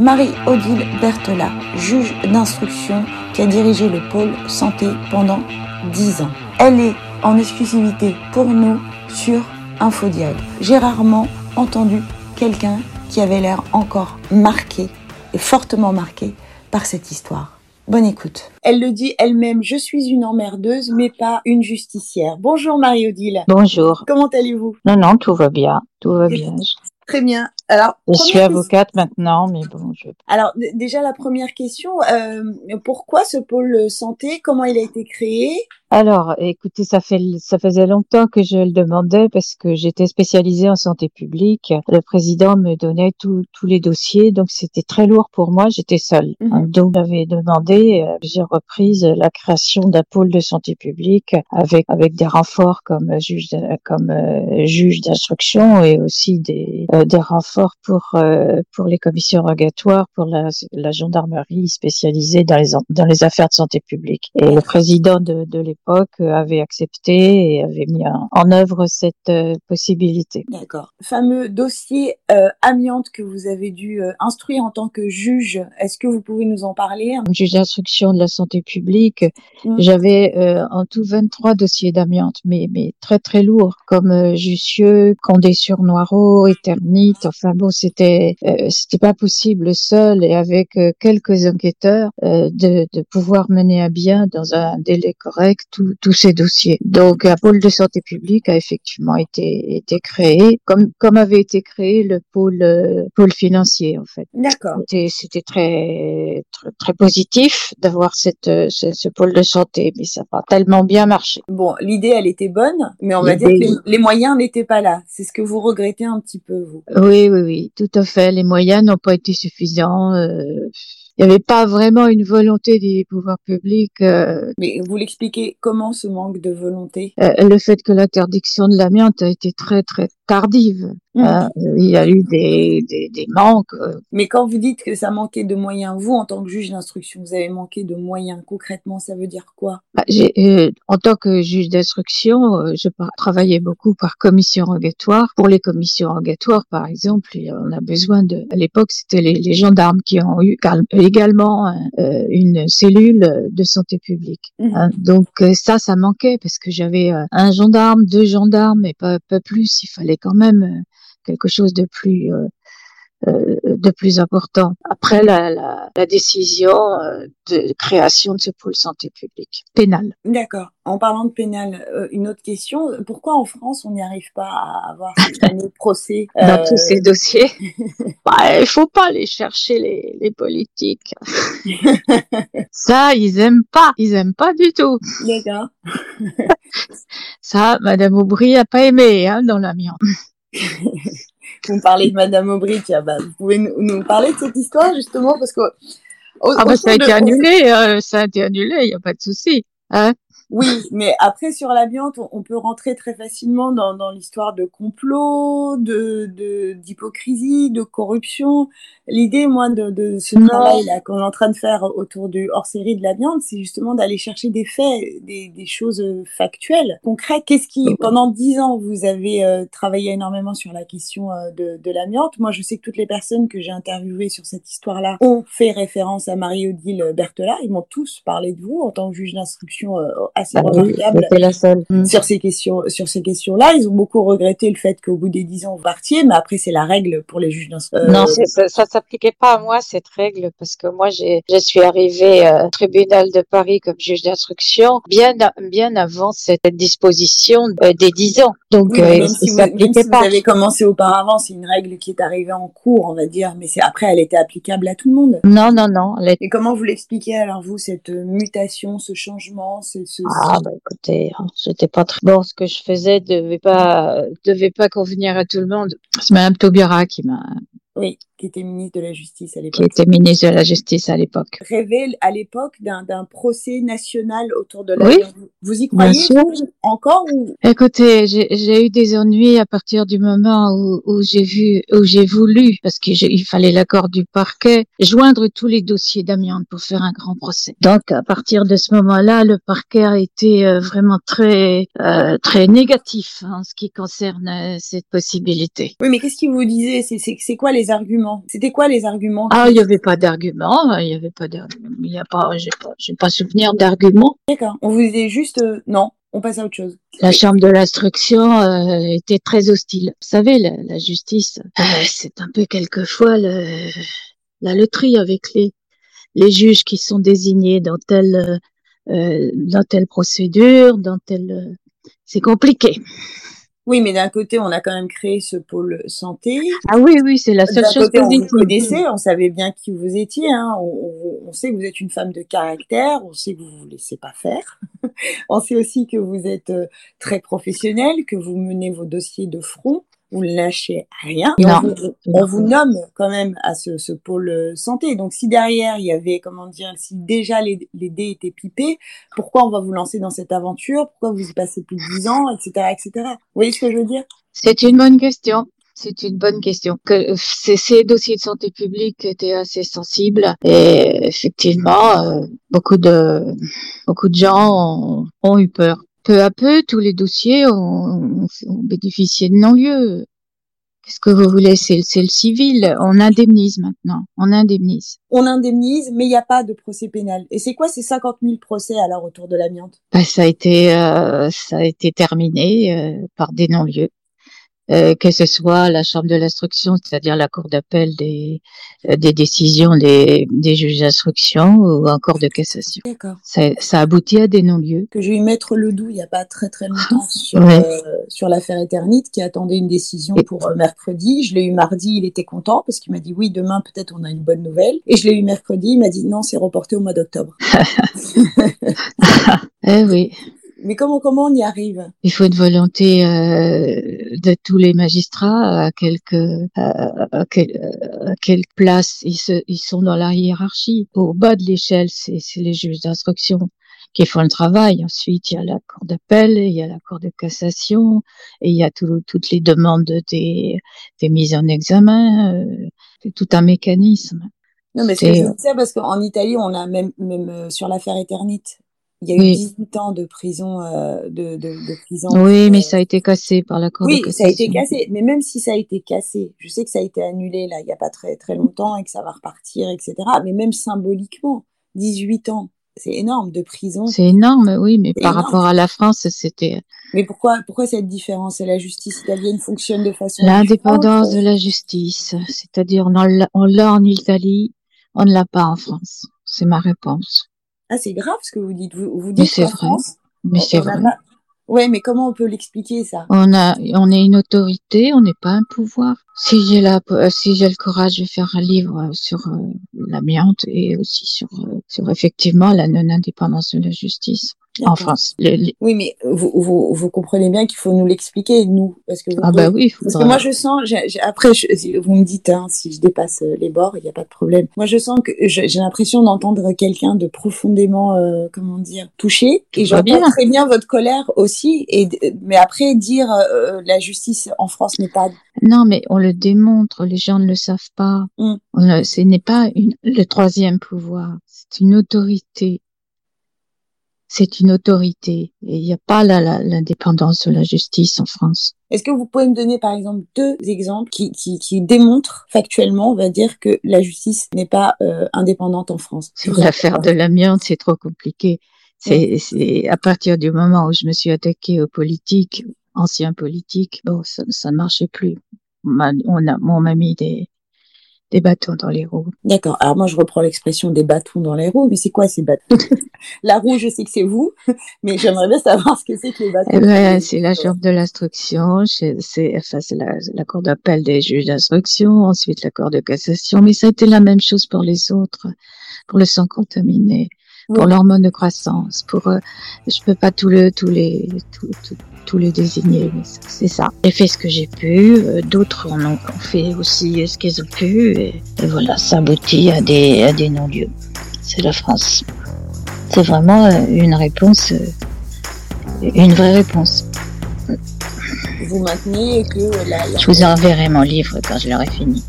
Marie-Odile Berthelat, juge d'instruction qui a dirigé le pôle santé pendant 10 ans. Elle est en exclusivité pour nous sur Infodiag. J'ai rarement entendu quelqu'un qui avait l'air encore marqué et fortement marqué par cette histoire. Bonne écoute. Elle le dit elle-même, je suis une emmerdeuse, mais pas une justicière. Bonjour Marie-Odile. Bonjour. Comment allez-vous? Non, non, tout va bien. Tout va bien. Très bien. Alors, je suis avocate maintenant, mais bon, je. Alors déjà la première question, euh, pourquoi ce pôle santé? Comment il a été créé? Alors, écoutez, ça fait ça faisait longtemps que je le demandais parce que j'étais spécialisée en santé publique. Le président me donnait tous les dossiers, donc c'était très lourd pour moi. J'étais seule, mhm. donc j'avais demandé euh, j'ai reprise la création d'un pôle de santé publique avec avec des renforts comme juge comme euh, juge d'instruction et aussi des euh, des renforts pour pour les commissions rogatoires, pour la, la gendarmerie spécialisée dans les dans les affaires de santé publique. Et le président de, de euh, avait accepté et avait mis en, œuvre cette euh, possibilité. D'accord. Fameux dossier euh, amiante que vous avez dû instruire en tant que juge, est-ce que vous pouvez nous en parler? Juge d'instruction de la santé publique, mmh. j'avais en tout 23 dossiers d'amiante, mais, mais très très lourds, comme Jussieu, Condé-sur-Noireau, Eternite, enfin bon, c'était c'était pas possible seul et avec quelques enquêteurs de, de pouvoir mener à bien dans un délai correct tous ces dossiers. Donc un pôle de santé publique a effectivement été, été créé, comme, comme avait été créé le pôle, euh, pôle financier en fait. D'accord. C'était très, très, très positif d'avoir cette ce, ce, pôle de santé, mais ça n'a pas tellement bien marché. Bon, l'idée elle était bonne, mais on va dire que les, moyens n'étaient pas là. C'est ce que vous regrettez un petit peu vous. Oui, oui, oui, tout à fait. Les moyens n'ont pas été suffisants. Euh, il n'y avait pas vraiment une volonté des pouvoirs publics. Euh, Mais vous l'expliquez comment ce manque de volonté? Euh, Le fait que l'interdiction de l'amiante a été très très tardive. Mmh. Euh, il y a eu des, des, des, manques. Euh. Mais quand vous dites que ça manquait de moyens, vous, en tant que juge d'instruction, vous avez manqué de moyens. Concrètement, ça veut dire quoi? Bah, euh, En tant que juge d'instruction, euh, je travaillais beaucoup par commission rogatoire. Pour les commissions rogatoires, par exemple, on a besoin de... À l'époque, c'était les, les, gendarmes qui ont eu également une cellule de santé publique. Mmh. Hein, donc ça, ça manquait parce que j'avais un gendarme, deux gendarmes, et pas, pas plus. Il fallait quand même quelque chose de plus euh, euh, de plus important. Après la, la, la décision euh, de création de ce pôle santé publique pénal. D'accord. En parlant de pénal, une autre question pourquoi en France on n'y arrive pas à avoir ce procès dans tous ces dossiers bah, Il faut pas aller chercher les, les politiques. Ça, ils aiment pas. Ils aiment pas du tout. D'accord. Ça, Madame Aubry a pas aimé hein, dans l'amiante. Vous parlez de Madame Aubry, tiens, bah, vous pouvez nous, parler de cette histoire justement parce que ah bah, ça a été annulé, euh, ça a été annulé, il n'y a pas de souci. Hein oui, mais après sur l'amiante, on, peut rentrer très facilement dans, dans l'histoire de complot, de d'hypocrisie, de, corruption. L'idée, moi, de, de ce travail-là qu'on est en train de faire autour du hors-série de l'amiante, c'est justement d'aller chercher des faits, des, des choses factuelles, concrètes. Qu'est-ce qui, pendant dix ans, vous avez euh, travaillé énormément sur la question euh, de, de l'amiante? Moi, je sais que toutes les personnes que j'ai interviewées sur cette histoire-là ont fait référence à Marie-Odile Berthelat. Ils m'ont tous parlé de vous en tant que juge d'instruction euh, assez ah remarquable la seule. Mm. sur ces questions sur ces questions là ils ont beaucoup regretté le fait qu'au bout des dix ans vous partiez mais après c'est la règle pour les juges d'instruction non ça, ça s'appliquait pas à moi cette règle parce que moi j'ai je suis arrivée euh, au tribunal de Paris comme juge d'instruction bien bien avant cette disposition euh, des dix ans donc euh, même si, vous, même si vous avez commencé auparavant c'est une règle qui est arrivée en cours on va dire mais c'est après elle était applicable à tout le monde non non non et comment vous l'expliquez alors vous cette mutation ce changement ce, ce, ah bah écoutez, hein, j'étais pas très bon. Ce que je faisais devait pas devait pas convenir à tout le monde. C'est Madame Taubira qui m'a. Oui qui était ministre de la Justice à l'époque. Qui était ministre de la Justice à l'époque. Rêvait à l'époque d'un procès national autour de la oui, Vous y croyez encore ou... Écoutez, j'ai eu des ennuis à partir du moment où, où j'ai vu, où j'ai voulu, parce qu'il fallait l'accord du parquet, joindre tous les dossiers d'amiante pour faire un grand procès. Donc, à partir de ce moment-là, le parquet a été euh, vraiment très, euh, très négatif en ce qui concerne euh, cette possibilité. Oui, mais qu'est-ce qu'il vous disait? C'est quoi les arguments arguments C'était quoi les arguments? Ah, il n'y avait pas d'arguments. Il n'y avait pas d'arguments. Il y a pas, j'ai pas, j'ai pas souvenir d'arguments. D'accord. On vous disait juste euh, non. On passe à autre chose. La chambre de l'instruction euh, était très hostile. Vous savez, la, la justice, euh, c'est un peu quelquefois le, la loterie avec les les juges qui sont désignés dans telle dans telle procédure, dans telle. C'est compliqué. Oui, mais d'un côté, on a quand même créé ce pôle santé. Ah oui, oui, c'est la seule chose que vous connaissez. On savait bien qui vous étiez. Hein. On, on, sait que vous êtes une femme de caractère. On sait que vous vous laissez pas faire. on sait aussi que vous êtes euh, très professionnelle, que vous menez vos dossiers de front vous ne lâchez rien. Et on, vous, on, vous, nomme quand même à ce, ce, pôle santé. Donc si derrière il y avait, comment dire, si déjà les, les dés étaient pipés, pourquoi on va vous lancer dans cette aventure? Pourquoi vous y passez plus de 10 ans, etc., etc. Vous voyez ce que je veux dire? C'est une bonne question. C'est une bonne question. Que ces, ces, dossiers de santé publique étaient assez sensibles et effectivement, euh, beaucoup de beaucoup de gens ont, ont eu peur peu à peu, tous les dossiers ont, ont bénéficié de non-lieu. Qu'est-ce que vous voulez? C'est le civil. On indemnise maintenant. On indemnise. On indemnise, mais il n'y a pas de procès pénal. Et c'est quoi ces 50 000 procès à la retour de l'amiante? Ben, Ça a été, euh, ça a été terminé euh, par des non-lieux. Euh, que ce soit la chambre de l'instruction, c'est-à-dire la cour d'appel des, euh, des décisions des, des juges d'instruction ou encore de cassation. D'accord. Ça, ça aboutit à des non-lieux. Que j'ai eu maître Ledoux il n'y a pas très très longtemps sur, ouais. euh, sur l'affaire Eternite qui attendait une décision Et... pour euh, mercredi. Je l'ai eu mardi, il était content parce qu'il m'a dit oui, demain peut-être on a une bonne nouvelle. Et je l'ai eu mercredi, il m'a dit non, c'est reporté au mois d'octobre. eh oui. Mais comment comment on y arrive? Il faut une volonté euh, de tous les magistrats à quelque à, à, quel, à quelle place ils, se, ils sont dans la hiérarchie. Au bas de l'échelle, c'est les juges d'instruction qui font le travail. Ensuite, il y a la cour d'appel, il y a la cour de cassation, et il y a tout, toutes les demandes des, des mises en examen. Euh, c'est tout un mécanisme. Non, mais c'est ça parce qu'en Italie, on a même même euh, sur l'affaire Eternite, il y a eu oui. 18 ans de prison, euh, de, de, de, prison. Oui, euh, mais ça a été cassé par la Cour oui, de ça a été cassé. Mais même si ça a été cassé, je sais que ça a été annulé là, il n'y a pas très très longtemps et que ça va repartir, etc. Mais même symboliquement, 18 ans, c'est énorme de prison. C'est énorme, oui, mais par énorme. rapport à la France, c'était. Mais pourquoi, pourquoi cette différence? La justice italienne fonctionne de façon. L'indépendance de la justice, c'est-à-dire on l'a en Italie, on ne l'a pas en France. C'est ma réponse. Ah, c'est grave ce que vous dites. Vous, vous dites mais c'est vrai. France, mais c'est vrai. Pas... Ouais, mais comment on peut l'expliquer ça? On a, on est une autorité, on n'est pas un pouvoir. Si j'ai la, si j'ai le courage de faire un livre sur euh, l'amiante et aussi sur, euh, sur effectivement la non-indépendance de la justice en France. Les, les... Oui, mais vous, vous, vous comprenez bien qu'il faut nous l'expliquer, nous, parce que vous ah bah oui. Parce que moi je sens, j ai, j ai, après je, vous me dites hein, si je dépasse les bords, il n'y a pas de problème. Moi je sens que j'ai l'impression d'entendre quelqu'un de profondément, euh, comment dire, touché, et j'entends très bien votre colère aussi. Et mais après dire euh, la justice en France n'est pas. Non, mais on le démontre, les gens ne le savent pas. Mm. Ce n'est pas une, le troisième pouvoir, c'est une autorité c'est une autorité et il n'y a pas l'indépendance de la justice en France. Est-ce que vous pouvez me donner par exemple deux exemples qui, qui, qui démontrent factuellement, on va dire, que la justice n'est pas euh, indépendante en France? Sur l'affaire de l'amiante, c'est trop compliqué. C'est à partir du moment où je me suis attaquée aux politiques, anciens politiques, bon, ça, ça ne marchait plus. On m'a mis des, des bâtons dans les roues. D'accord. Alors moi, je reprends l'expression des bâtons dans les roues, mais c'est quoi ces bâtons? La roue, je sais que c'est vous, mais j'aimerais bien savoir ce que c'est que les bâtons. Eh ben, c'est la chambre de l'instruction, c'est enfin, la, la cour d'appel des juges d'instruction, ensuite la cour de cassation, mais ça a été la même chose pour les autres, pour le sang contaminé, pour l'hormone de croissance, pour euh, je peux pas tous le tous les tout, tout, tous les désigner, c'est ça. J'ai fait ce que j'ai pu, euh, d'autres en ont fait aussi ce qu'ils ont pu, et, et, voilà, ça aboutit à des, à des non-lieux. C'est la France. C'est vraiment euh, une réponse, euh, une vraie réponse. Vous maintenez que la, la... Je vous enverrai mon livre quand je l'aurai fini.